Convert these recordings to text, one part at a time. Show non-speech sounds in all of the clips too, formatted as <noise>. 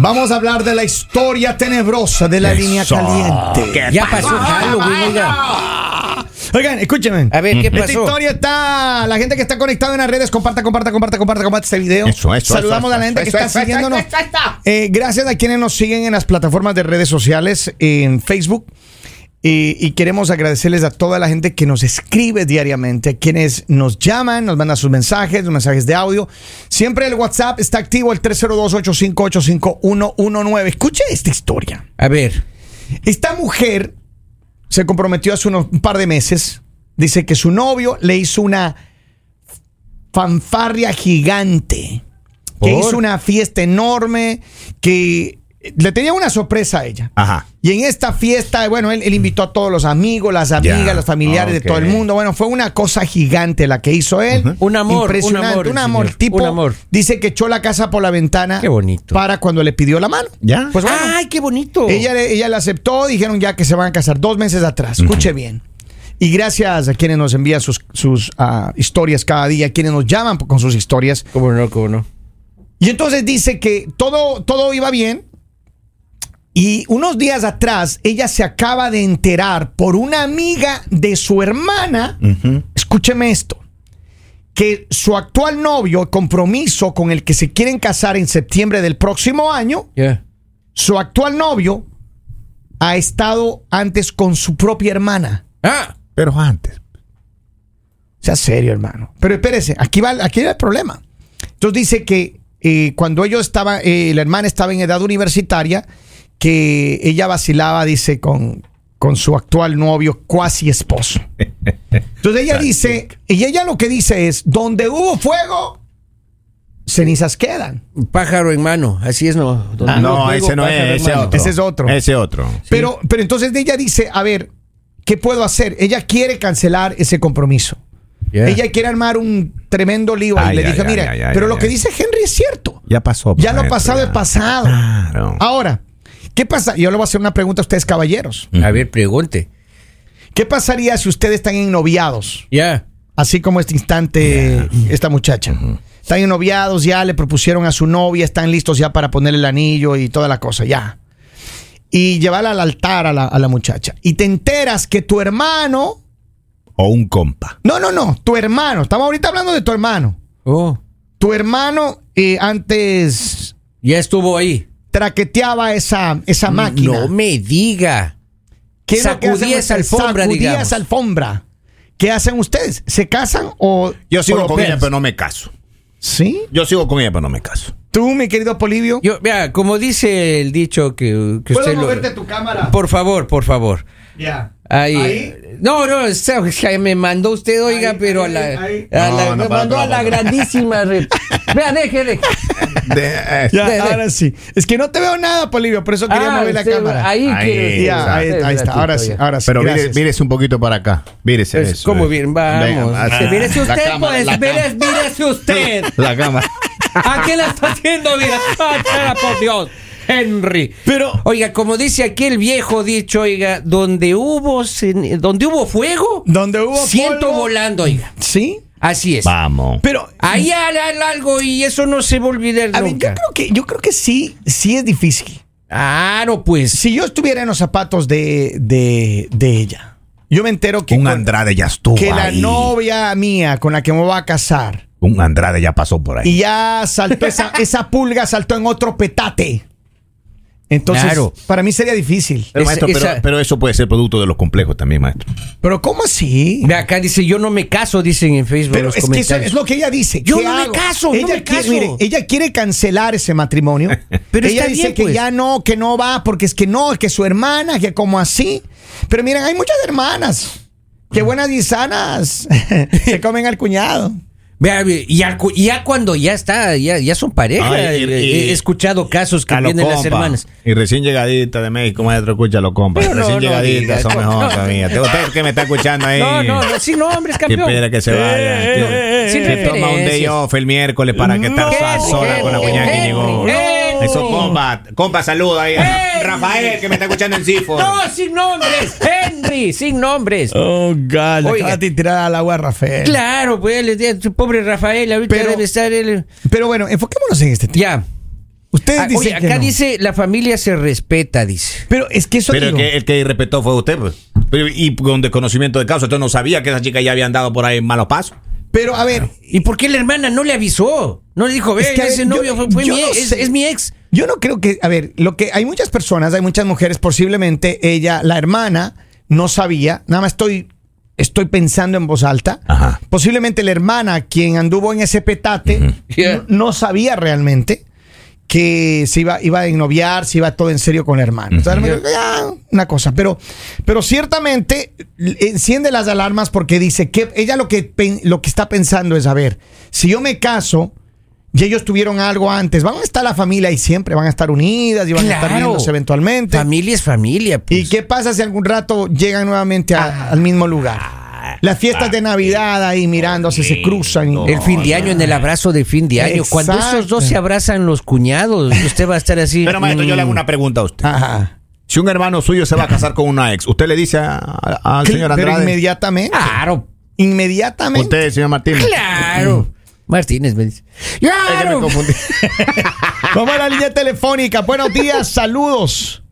Vamos a hablar de la historia tenebrosa de la línea caliente. Ya pasó Halloween, oiga. Oigan, escúchenme. A ver, ¿qué Esta pasó? historia está. La gente que está conectada en las redes, comparta, comparta, comparta, comparta, comparta este video. Eso, eso, Saludamos eso, a la gente que está siguiéndonos. Eh, gracias a quienes nos siguen en las plataformas de redes sociales, en Facebook. Y queremos agradecerles a toda la gente que nos escribe diariamente, a quienes nos llaman, nos mandan sus mensajes, sus mensajes de audio. Siempre el WhatsApp está activo, el 302-858-5119. Escuche esta historia. A ver. Esta mujer se comprometió hace unos, un par de meses. Dice que su novio le hizo una fanfarria gigante. Que hizo una fiesta enorme. Que le tenía una sorpresa a ella. Ajá. Y en esta fiesta, bueno, él, él invitó a todos los amigos, las amigas, los familiares de todo el mundo. Bueno, fue una cosa gigante la que hizo él. Un amor, Impresionante, un un amor, amor. señor, tipo, un amor. dice que echó la casa por la ventana. Qué bonito. Para cuando le pidió la mano. ¿Ya? Pues bueno, ¡Ay, qué bonito! ella, le- ella le aceptó, dijeron ya que se van a casar dos meses atrás. Escuche bien. Y gracias a quienes nos envían sus, sus ah, historias cada día, quienes nos llaman con sus historias. ¿Cómo no, cómo no? Y entonces dice que todo, todo iba bien. Y unos días atrás, ella se acaba de enterar por una amiga de su hermana. Escúcheme esto. Que su actual novio, compromiso con el que se quieren casar en septiembre del próximo año, su actual novio ha estado antes con su propia hermana. Ah, Pero antes. Sea serio, hermano. Pero espérese, aquí va, aquí va el problema. Entonces dice que eh, cuando ellos estaban, eh, la hermana estaba en edad universitaria, que ella vacilaba, dice, con, con su actual novio, cuasi esposo. Entonces ella dice, y ella lo que dice es, donde hubo fuego, cenizas quedan. pájaro en mano. Así es, ¿no? Ah, no ese no es, ese otro. Ese es otro. Ese otro. Pero, pero entonces ella dice, a ver, ¿qué puedo hacer? Ella quiere cancelar ese compromiso. Ella quiere armar un tremendo lío y le ay, dije, ay, mira, ay, ay, pero ay, lo que dice Henry es cierto. Ya pasó. Ya lo pasado ya. es pasado. Claro. Ahora, ¿qué pasa? Yo le voy a hacer una pregunta a ustedes, caballeros. A ver, pregunte. ¿Qué pasaría si ustedes están ennoviados? Ya. Así como este instante, esta muchacha. Están ennoviados, ya le propusieron a su novia, están listos ya para ponerle el anillo y toda la cosa, ya. Y llevarla al altar a la, a la muchacha. Y te enteras que tu hermano. O un compa. No, no, no, tu hermano. Estamos ahorita hablando de tu hermano. Oh, Tu hermano eh, antes ya estuvo ahí. Traqueteaba esa, esa máquina. No me diga. ¿Qué Sacudía esa alfombra, Sacudía digamos. esa alfombra. ¿Qué hacen ustedes? ¿Se casan o.? Yo sigo con ella, pero no me caso. ¿Sí? Yo sigo con ella, pero no me caso. Tú, mi querido Polivio. Yo, vea, como dice el dicho que, que ¿Puedo usted lo- moverte tu cámara? Por favor, por favor. Ya. Ahí. Ahí. No, no, o sea, me mandó usted, oiga, Ahí, pero ahí, a la, a la- No, no, me para, mandó para, a la para. grandísima <laughs> red. Vea, deje, deje. De- eh, Ya, De- de- ahora sí. Es que no te veo nada, Polivio, por eso quería Ah, mover la usted- cámara. Ahí, Ahí, Ya, ahí, ahí está. Ahora sí, ahora sí. pero mire, gracias. mírese un poquito para acá. Mírese Es eso. como eh. bien, vamos. Ah, mírese usted, cámara, pues, la mírese, mírese usted. La cámara. <laughs> ¿A qué la está haciendo, mira? Ah, por Dios. Henry. Pero- Oiga, como dice aquel viejo dicho, oiga, donde hubo, donde hubo fuego, Donde hubo siento polvo- volando, oiga. Sí. Así es. Vamos. Pero. Ahí hay hay algo y eso no se va a olvidar A ver, yo nunca. creo que, yo creo que sí, sí es difícil. Claro, pues. Si yo estuviera en los zapatos de, de, de ella, yo me entero que, un con- Andrade ya estuvo que la novia mía con la que me voy a casar Un Andrade ya pasó por ahí. y ya saltó esa, <laughs> esa pulga, saltó en otro petate. Entonces, Claro. para mí sería difícil. Pero, Esa- maestro, pero- esa- pero eso puede ser producto de los complejos también, maestro. Pero ¿cómo así? Acá dice, yo no me caso, dicen en Facebook Pero los es que eso comentarios. es lo que ella dice. Yo ¿Qué no me caso, no ella me quiere- caso. mire, ella quiere cancelar ese matrimonio. <laughs> Pero ella está dice bien, que pues. ya no, que no va, porque es que no, que su hermana, que como así. Pero miren, hay muchas hermanas que buenas y sanas <laughs> se comen al cuñado. Y ya, cu- ya cuando ya está, ya, ya son pareja. Ay, y- eh, he escuchado casos que A lo vienen las compa. hermanas. Y recién llegadita de México, maestro, escucha lo compa. Pero no, recién no llegadita diga, son no, mejor no. todavía. Te- Usted que me está escuchando ahí. No, no, no, sin nombres, Que campeón. espera que se vaya. Eh, que- eh, eh, sin que toma un day off el miércoles para que No. a sola con la cuñada que llegó. Eso, compa. Compa, saludo ahí. Henry. Rafael, que me está escuchando en Sifo. No, sin nombres, Henry, sin nombres. Oh, God, le Oiga. acabas de tirar al agua a Rafael. Claro, pues, pobre Rafael, ahorita Pero- debe estar él. Pero bueno, enfoquémonos en este tema. Ya. Ustedes Ah, dicen oye, que acá no. dice la familia se respeta, dice. Pero es que eso Pero el digo. que, el que respetó fue usted, pues. Pero, y con desconocimiento de causa, usted no sabía que esa chica ya había andado por ahí en malos pasos. Pero a ver, ¿Y por qué la hermana no le avisó? No le dijo, ve, Es que, ver, ese yo- novio fue, yo mi no ex, es, mi ex. Yo no creo que, a ver, lo que hay muchas personas, hay muchas mujeres, posiblemente ella, la hermana, no sabía, nada más estoy, estoy pensando en voz alta. Ajá. Posiblemente la hermana, quien anduvo en ese petate, Yeah. no, no sabía realmente que se iba, iba a ennoviar, se iba todo en serio con la hermana. O sea, ah, una cosa, pero, pero ciertamente eh, enciende las alarmas porque dice que ella lo que, lo que está pensando es, a ver, si yo me caso y ellos tuvieron algo antes, van a estar la familia y siempre van a estar unidas y van a estar viéndose eventualmente. Familia es familia. pues. ¿Y qué pasa si algún rato llegan nuevamente a- al mismo lugar? Las fiestas de Navidad ahí mirándose, se cruzan. y- El fin de año en el abrazo de fin de año. Cuando esos dos se abrazan los cuñados, usted va a estar así. Pero maestro, yo le hago mm, una pregunta a usted. Ajá. Si un hermano suyo se va a casar con una ex, ¿usted le dice al señor Pero Andrade? inmediatamente. Claro, Inmediatamente. Usted, señor Martínez. claro. Martínez me dice. Es que me Claro. confundí. <laughs> Vamos a la línea telefónica. Buenos días, saludos.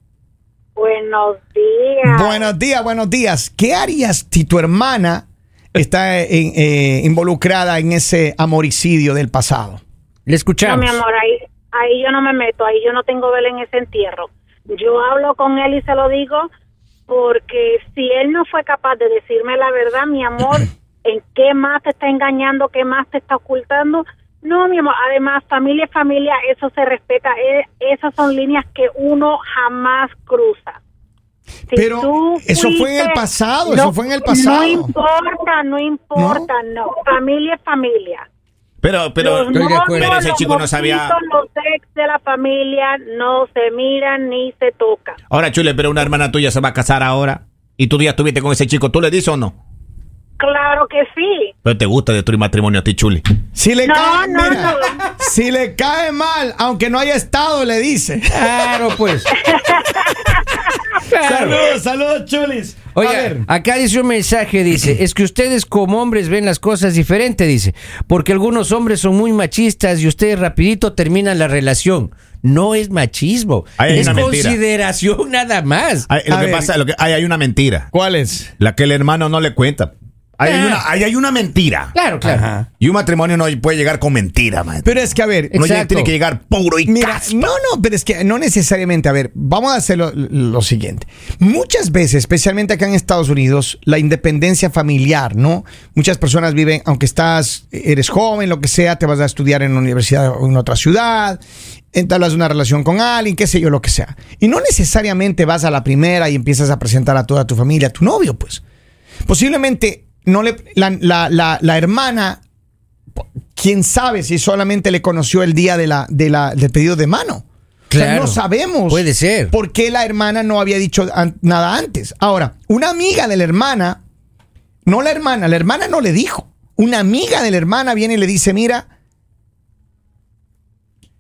Buenos días. Buenos días, buenos días. ¿Qué harías si tu hermana está en- eh, involucrada en ese amoricidio del pasado? Le No, escuchamos. mi amor, ahí, ahí yo no me meto, ahí yo no tengo vela en ese entierro. Yo hablo con él y se lo digo porque si él no fue capaz de decirme la verdad, mi amor, <clears throat> ¿en qué más te está engañando, qué más te está ocultando? No, mi amor, además, familia es familia, eso se respeta, eh, esas son líneas que uno jamás cruza. Si Pero eso fue en el pasado, eso fue en el pasado. No importa, no importa, no. Familia es familia. Pero, pero, los novios, pero ese los chico no sabía. mojitos, Los ex de la familia no se miran ni se tocan. Ahora, Chule, pero una hermana tuya se va a casar ahora y tú ya estuviste con ese chico, ¿tú le dices o no? Claro que sí. Pero te gusta destruir matrimonio a ti, Chuli. Si le No, cae, no, mira, no. si le cae mal, aunque no haya estado, le dice. Claro, pues. <laughs> Saludos, saludos, chulis. a Oiga, ver. acá dice un mensaje, dice, es que ustedes como hombres ven las cosas diferente, dice, porque algunos hombres son muy machistas y ustedes rapidito terminan la relación. No es machismo, hay es una mentira. consideración nada más. Hay- lo A que ver. pasa, lo que, hay, hay una mentira. ¿Cuál es? La que el hermano no le cuenta. Ahí hay Ah. una, ahí hay una mentira. Claro, claro. Ajá. Y un matrimonio no puede llegar con mentira, maestro. Pero es que, a ver, Exacto. tiene que llegar puro y Mira, caspa. no, no, pero es que no necesariamente. A ver, vamos a hacer lo, lo siguiente. Muchas veces, especialmente acá en Estados Unidos, la independencia familiar, ¿no? Muchas personas viven, aunque estás, eres joven, lo que sea, te vas a estudiar en una universidad o en otra ciudad, entablas una relación con alguien, qué sé yo, lo que sea. Y no necesariamente vas a la primera y empiezas a presentar a toda tu familia, a tu novio, pues. Posiblemente no le, la, la- la- la hermana quién sabe si solamente le conoció el día de la, de la, del pedido de mano. O sea, Claro. no sabemos. Puede ser. ¿Por qué la hermana no había dicho an- nada antes? Ahora, una amiga de la hermana, no la hermana, la hermana no le dijo. Una amiga de la hermana viene y le dice, mira,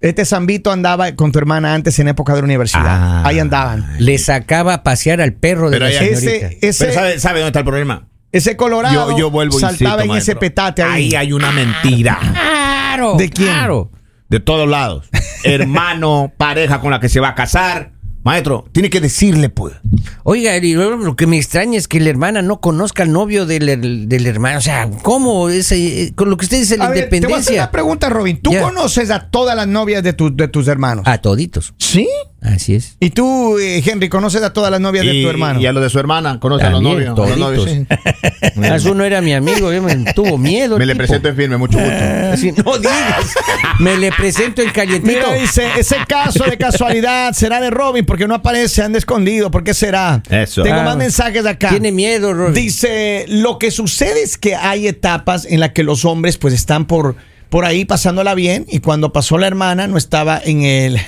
este Zambito andaba con tu hermana antes en época de la universidad. Ah. Ahí andaban. Le sacaba a pasear al perro de Pero la señorita. Ese, ese, Pero ¿sabe, sabe dónde está el problema? Ese colorado Yo, yo vuelvo saltaba insisto, en ese petate ahí. Ahí hay una mentira. Claro. ¿De quién? Claro. De todos lados. <laughs> Hermano, pareja con la que se va a casar. Maestro, tiene que decirle, pues. Oiga, y lo lo que me extraña es que la hermana no conozca al novio del, del hermano. O sea, ¿cómo? Ese, con lo que usted dice, la A ver, te voy a hacer independencia. una pregunta, Robin. ¿Tú Ya. conoces a todas las novias de, tu- de tus hermanos? A toditos. ¿Sí? Así es. ¿Y tú, eh, Henry, conoces a todas las novias de tu hermano? y a lo de su hermana, conoce a los novios. a los novios, sí. <laughs> Más uno era mi amigo, yo me tuvo miedo. Me le tipo. presento en firme, mucho gusto. <laughs> Así, no digas. Me le presento en calientito. Mira, dice, ese caso de casualidad será de Robin porque no aparece, anda escondido. ¿Por qué será? Eso. Tengo Ah. más mensajes acá. Tiene miedo, Robin. Dice, lo que sucede es que hay etapas en las que los hombres pues están por, por ahí pasándola bien y cuando pasó la hermana no estaba en el,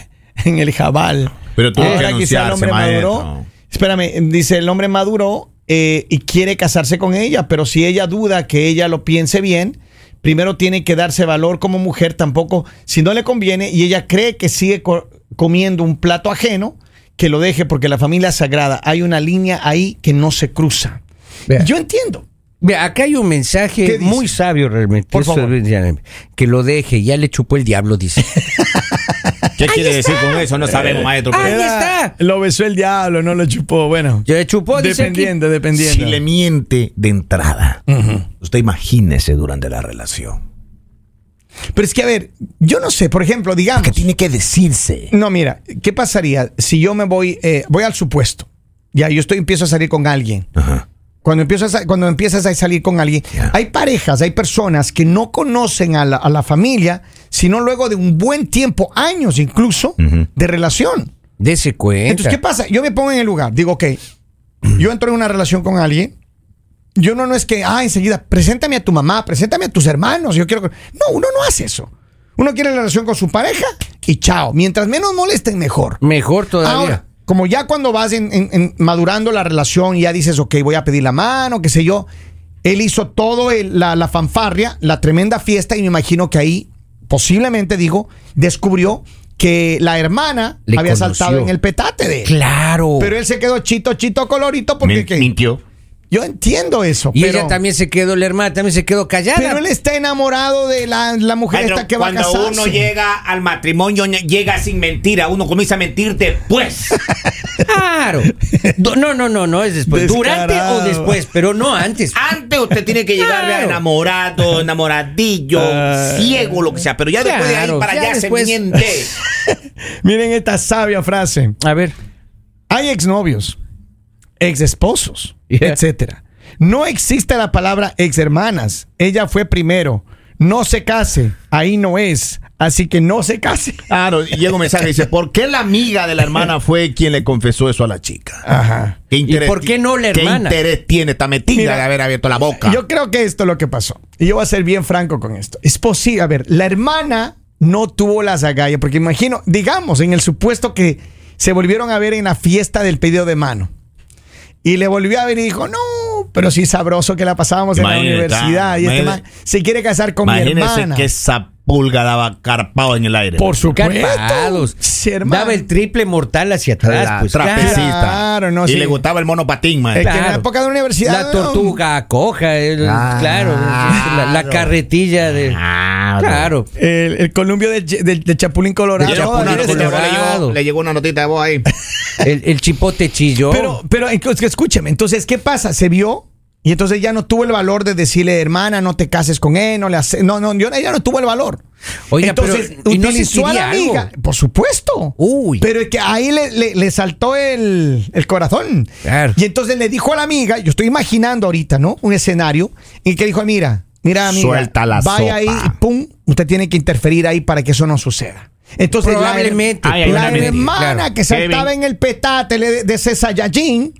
en el jabal. Pero tuvo que Ahora quizá el anunciarse, hombre maestro. maduró. Espérame, dice, el hombre maduró eh, y quiere casarse con ella, pero si ella duda que ella lo piense bien, primero tiene que darse valor como mujer, tampoco, si no le conviene y ella cree que sigue co- comiendo un plato ajeno, que lo deje porque la familia es sagrada. Hay una línea ahí que no se cruza. Vea. Yo entiendo. Vea, acá hay un ¿Qué mensaje muy sabio realmente. Por Eso favor. Que lo deje, ya le chupó el diablo, dice. <laughs> ¿Qué quiere decir con eso? No sabemos, maestro. Ahí pero- está. Lo besó el diablo, no lo chupó. Bueno, Yo le chupó, dice aquí. dependiendo, dependiendo. Si le miente de entrada, usted imagínese durante la relación. Pero es que, a ver, yo no sé, por ejemplo, digamos. Que tiene que decirse. No, mira, ¿qué pasaría si yo me voy, eh, voy al supuesto? Ya, yo estoy, empiezo a salir con alguien. Ajá. Cuando empiezas a, cuando empiezas a salir con alguien, hay parejas, hay personas que no conocen a la, a la familia, sino luego de un buen tiempo, años incluso, de relación. Dese cuenta. Entonces, ¿qué pasa? Yo me pongo en el lugar, digo, ok, yo entro en una relación con alguien, yo no, no es que, ah, enseguida, preséntame a tu mamá, preséntame a tus hermanos, yo quiero... que-". No, uno no hace eso. Uno quiere la relación con su pareja y chao. Mientras menos molesten, mejor. Mejor todavía. Ahora, como ya cuando vas en- en- en madurando la relación y ya dices, ok, voy a pedir la mano, qué sé yo, él hizo todo el- la, la fanfarria, la tremenda fiesta y me imagino que ahí, posiblemente digo, descubrió que la hermana Le había conoció. saltado en el petate de él. Claro. Pero él se quedó chito, chito, colorito porque mintió. Yo entiendo eso. y pero, ella también se quedó, la hermana también se quedó callada. pero él está enamorado de la, la mujer esta que va a cuando casarse. uno llega al matrimonio, llega sin mentira. Uno comienza a mentir después. <laughs> Claro. No, no, no, no es después. Durante o después, pero no antes. Antes usted tiene que llegar Claro. enamorado, enamoradillo, Ay. ciego, lo que sea. Pero ya después de ahí para ya allá después. se miente. <laughs> Miren esta sabia frase. A ver. Hay exnovios, ex esposos, <laughs> Yeah. etcétera. No existe la palabra ex hermanas. Ella fue primero. No se case. Ahí no es. Así que no se case. <laughs> Claro, y llega un mensaje y dice, ¿por qué la amiga de la hermana <laughs> fue quien le confesó eso a la chica? Ajá. ¿Qué ¿Y por qué no la hermana? ¿Qué interés tiene esta metida de haber abierto la boca? Yo creo que esto es lo que pasó. Y yo voy a ser bien franco con esto. Es posible. A ver, la hermana no tuvo las agallas. Porque imagino, digamos, en el supuesto que se volvieron a ver en la fiesta del pedido de mano. Y le volvió a ver y dijo, no, pero sí sabroso que la pasábamos en la universidad. Y este man se quiere casar con mi hermana. esa pulga daba carpado en el aire. Por supuesto. Carpados. Sí. Daba el triple mortal hacia atrás. la pues, trapecista. Claro, no, y sí. le gustaba el monopatín, Es maestro. que en la Claro. época de la universidad. La no. tortuga coja, el- Claro. claro, la, la carretilla de... Claro. Claro. El, el del- del Chapulín Colorado. Le llegó, Chapulín una, Mire, le, llegó, le Colorado. llegó- le llegó una notita de voz ahí. El, el chipote chilló. Pero, pero escúcheme, entonces, ¿qué pasa? Se vio y entonces ya no tuvo el valor de decirle, hermana, no te cases con él, no le hace, no, no, yo- ella no tuvo el valor. Oiga, entonces, pero, ¿y no utilizó a la sentiría amiga, algo? por supuesto. Uy. Pero es que ahí le, le- le saltó el, el corazón. Claro. Y entonces le dijo a la amiga, yo estoy imaginando ahorita, ¿no? Un escenario en que dijo, mira, mira, amiga, Suelta la vaya ahí sopa. y pum, usted tiene que interferir ahí para que eso no suceda. Entonces, la- Probablemente. La hermana claro. que saltaba Kevin. en el petate de, de ese Saiyajin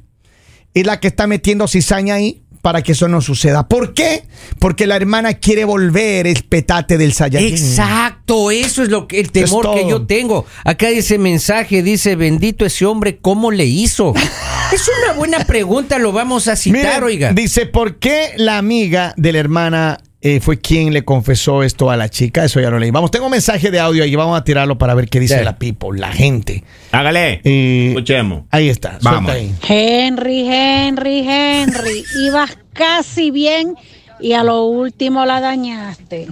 es la que está metiendo cizaña ahí para que eso no suceda. ¿Por qué? Porque la hermana quiere volver el petate del Saiyajin. Exacto, eso es lo que el temor que yo tengo. Acá dice mensaje, dice, bendito ese hombre, ¿cómo le hizo? <laughs> es una buena pregunta, lo vamos a citar, Miren, oiga. Dice, ¿por qué la amiga de la hermana eh, fue quien le confesó esto a la chica? Eso ya lo leí. Vamos, tengo un mensaje de audio ahí, vamos a tirarlo para ver qué dice la people, la gente. Hágale. Eh, Escuchemos. Ahí está, Vamos. ahí. Henry, Henry, Henry, ibas casi bien y a lo último la dañaste.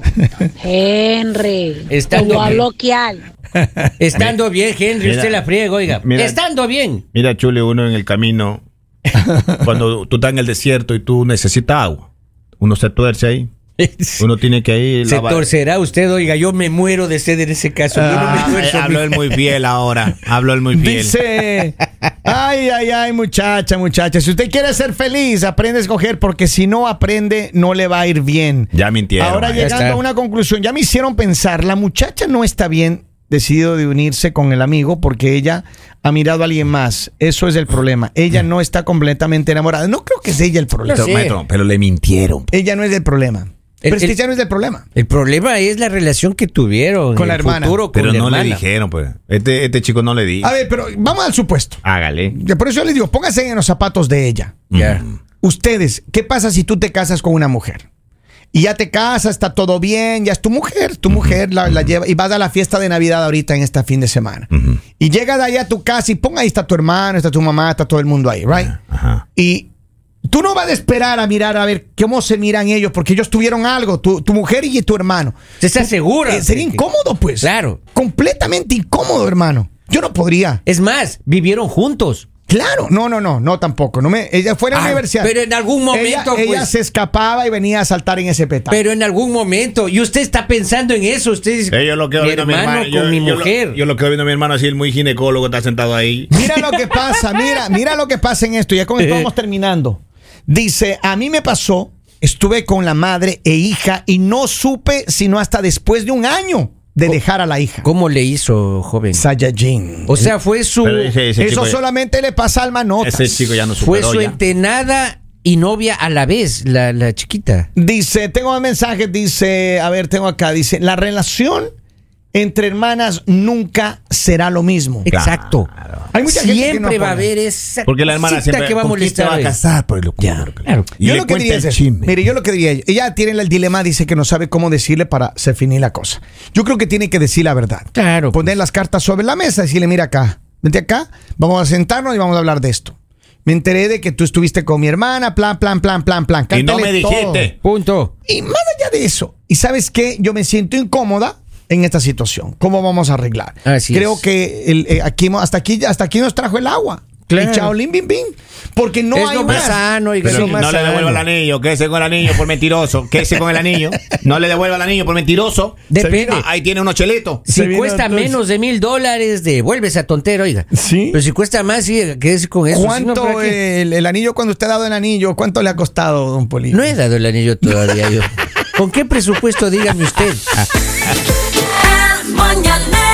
Henry, Está te voy a bloquear. <laughs> Estando bien, Henry, Mira, usted la friega, oiga. mira. Estando bien. Mira, Chule, uno en el camino, cuando tú estás en el desierto y tú necesitas agua, uno se tuerce ahí. <laughs> Uno tiene que ir. Se lavar- torcerá usted, oiga, yo me muero de sed en ese caso. Yo no me Ah, eh, habló él muy fiel ahora. Habló él muy fiel. Dice, ay, ay, ay, muchacha, muchacha, si usted quiere ser feliz, aprende a escoger, porque si no aprende, no le va a ir bien. Ya mintieron. Ahora llegando está. a una conclusión, ya me hicieron pensar, la muchacha no está bien decidido de unirse con el amigo porque ella ha mirado a alguien más. Eso es el problema. Ella no está completamente enamorada. No creo que sea ella el problema. Pero, Sí. maestro, pero le mintieron. Ella no es el problema. Pero es que el- ya no es el problema. El problema es la relación que tuvieron. Con la el hermana. futuro con Pero la no le dijeron, pues. Este, este chico no le dijo. A ver, pero vamos al supuesto. Hágale. Por eso yo le digo, póngase en los zapatos de ella. Ya. Ustedes, ¿qué pasa si tú te casas con una mujer? Y ya te casas, está todo bien, ya es tu mujer, tu mujer la, la lleva y vas a la fiesta de Navidad ahorita en este fin de semana. Ujú. Y llegas de allá a tu casa y pon ahí está tu hermano, está tu mamá, está todo el mundo ahí, right? Ajá. Y Tú no vas a esperar a mirar a ver cómo se miran ellos, porque ellos tuvieron algo, tu, tu mujer y tu hermano. Se está segura. Eh, sería incómodo, pues. Claro. Completamente incómodo, hermano. Yo no podría. Es más, vivieron juntos. Claro, no, no, no, no tampoco. No me, ella fue a la Ah, universidad. pero en algún momento, ella, ella pues- se escapaba y venía a saltar en ese petal. Pero en algún momento, y usted está pensando en eso, usted dice, Eh, yo lo quedo mi viendo a mi hermano hermano. con yo, mi yo lo- mujer. Yo lo quedo viendo a mi hermano así, el muy ginecólogo, está sentado ahí. Mira lo que pasa, mira, mira lo que pasa en esto. Ya con esto <laughs> vamos terminando. Dice, a mí me pasó, estuve con la madre e hija y no supe sino hasta después de un año de dejar a la hija. ¿Cómo le hizo, joven? Saiyajin. O sea, fue su, Pero ese- ese Eso solamente le pasa al manotas. Ese chico ya no fue su ya. entenada y novia a la vez, la, la chiquita. Dice, tengo un mensaje, dice, a ver, tengo acá, dice, la relación entre hermanas nunca será lo mismo. Exacto. Hay mucha gente que Siempre no va a haber esa Porque la hermana siempre que va a ¿con quién molestar. te va a casar por el Ya, claro. Y yo le lo que diría el chisme. Mire, yo lo que diría, ella tiene el dilema, dice que no sabe cómo decirle para definir la cosa. Yo creo que tiene que decir la verdad. Claro. Poner las cartas sobre la mesa y decirle, mira acá, vente acá, vamos a sentarnos y vamos a hablar de esto. Me enteré de que tú estuviste con mi hermana, plan, plan, plan, plan, plan. Y no me todo. dijiste. Punto. Y más allá de eso, ¿y sabes qué? Yo me siento incómoda en esta situación. ¿Cómo vamos a arreglar? Así Creo es. que el, eh, aquí, hasta, aquí, hasta aquí nos trajo el agua. Claro. Y chao, lim, bim, bim. Porque no Es hay lo más sano, Pero no le sano. devuelva el anillo, quédese con el anillo por mentiroso, quédese con el anillo. No le devuelva el anillo por mentiroso. Depende. Ah, Ahí tiene unos chelitos. Se Si cuesta entonces- menos de mil dólares, devuelve a tontero, oiga. Sí. Pero si cuesta más, sí, quédese con eso. Si no, ¿Cuánto el, el anillo, cuando usted ha dado el anillo, cuánto le ha costado, don Polito? No he dado el anillo todavía yo. ¿Con qué presupuesto? Dígame usted. <laughs> mañana.